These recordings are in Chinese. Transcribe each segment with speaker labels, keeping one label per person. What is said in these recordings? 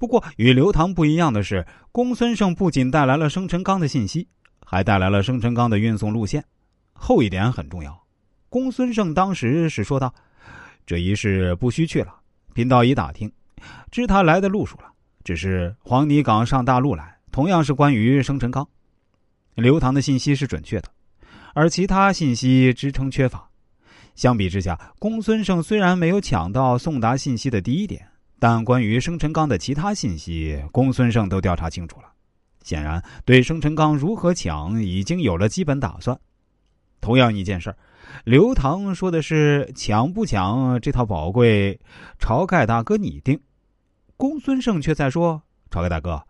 Speaker 1: 不过与刘唐不一样的是，公孙胜不仅带来了生辰纲的信息，还带来了生辰纲的运送路线。后一点很重要。公孙胜当时是说道：“这一事不需去了，贫道已打听，知他来的路数了。只是黄泥岗上大路来，同样是关于生辰纲。刘唐的信息是准确的，而其他信息支撑缺乏。相比之下，公孙胜虽然没有抢到送达信息的第一点。”但关于生辰纲的其他信息，公孙胜都调查清楚了。显然，对生辰纲如何抢已经有了基本打算。同样一件事刘唐说的是抢不抢这套宝贵，晁盖大哥你定。公孙胜却在说：“晁盖大哥，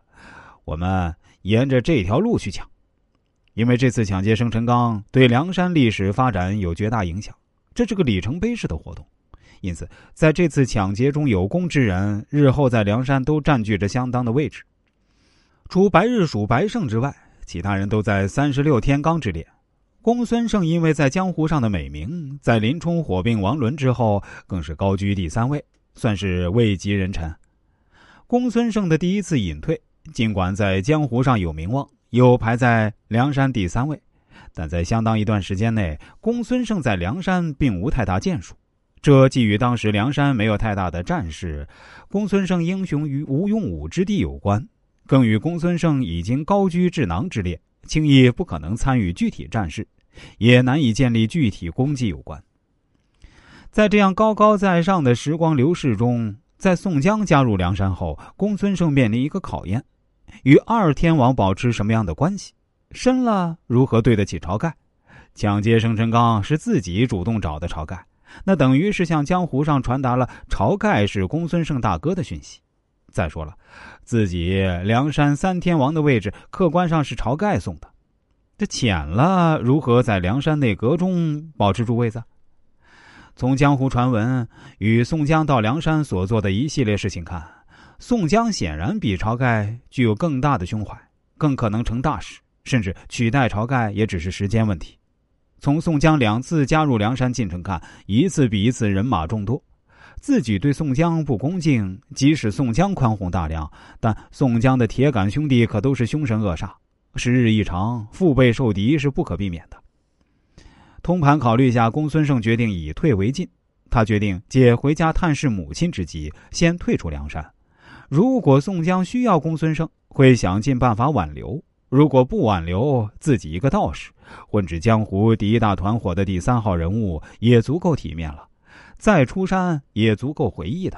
Speaker 1: 我们沿着这条路去抢，因为这次抢劫生辰纲对梁山历史发展有绝大影响，这是个里程碑式的活动。”因此，在这次抢劫中有功之人，日后在梁山都占据着相当的位置。除白日鼠白胜之外，其他人都在三十六天罡之列。公孙胜因为在江湖上的美名，在林冲火并王伦之后，更是高居第三位，算是位极人臣。公孙胜的第一次隐退，尽管在江湖上有名望，又排在梁山第三位，但在相当一段时间内，公孙胜在梁山并无太大建树。这既与当时梁山没有太大的战事，公孙胜英雄于无用武之地有关，更与公孙胜已经高居智囊之列，轻易不可能参与具体战事，也难以建立具体功绩有关。在这样高高在上的时光流逝中，在宋江加入梁山后，公孙胜面临一个考验：与二天王保持什么样的关系？深了如何对得起晁盖？抢劫生辰纲是自己主动找的晁盖。那等于是向江湖上传达了晁盖是公孙胜大哥的讯息。再说了，自己梁山三天王的位置，客观上是晁盖送的。这浅了，如何在梁山内阁中保持住位子？从江湖传闻与宋江到梁山所做的一系列事情看，宋江显然比晁盖具有更大的胸怀，更可能成大事，甚至取代晁盖也只是时间问题。从宋江两次加入梁山进程看，一次比一次人马众多。自己对宋江不恭敬，即使宋江宽宏大量，但宋江的铁杆兄弟可都是凶神恶煞。时日一长，腹背受敌是不可避免的。通盘考虑下，公孙胜决定以退为进。他决定借回家探视母亲之机，先退出梁山。如果宋江需要公孙胜，会想尽办法挽留。如果不挽留自己一个道士，混至江湖第一大团伙的第三号人物，也足够体面了。再出山也足够回忆的。